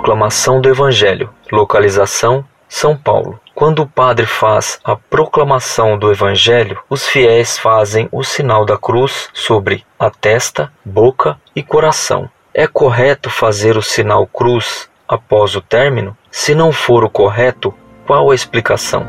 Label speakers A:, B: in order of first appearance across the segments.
A: proclamação do Evangelho. Localização: São Paulo. Quando o padre faz a proclamação do Evangelho, os fiéis fazem o sinal da cruz sobre a testa, boca e coração. É correto fazer o sinal cruz após o término? Se não for o correto, qual a explicação?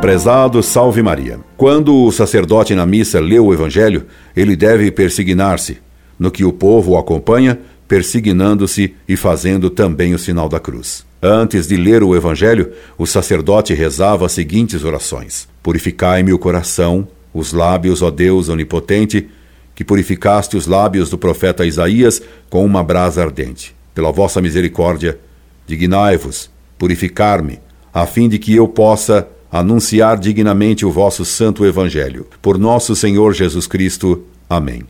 B: Prezado Salve Maria. Quando o sacerdote na missa lê o Evangelho, ele deve persignar-se, no que o povo o acompanha persignando-se e fazendo também o sinal da cruz. Antes de ler o Evangelho, o sacerdote rezava as seguintes orações: Purificai-me o coração, os lábios, ó Deus onipotente, que purificaste os lábios do profeta Isaías com uma brasa ardente. Pela vossa misericórdia, dignai-vos, purificar-me, a fim de que eu possa anunciar dignamente o vosso santo Evangelho. Por nosso Senhor Jesus Cristo. Amém.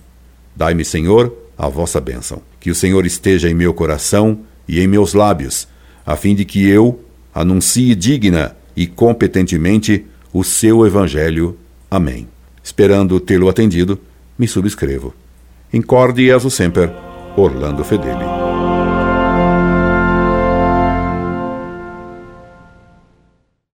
B: Dai-me, Senhor, a vossa bênção. Que o Senhor esteja em meu coração e em meus lábios, a fim de que eu anuncie digna e competentemente o seu Evangelho. Amém. Esperando tê-lo atendido, me subscrevo. Incorde e sempre, Orlando Fedeli.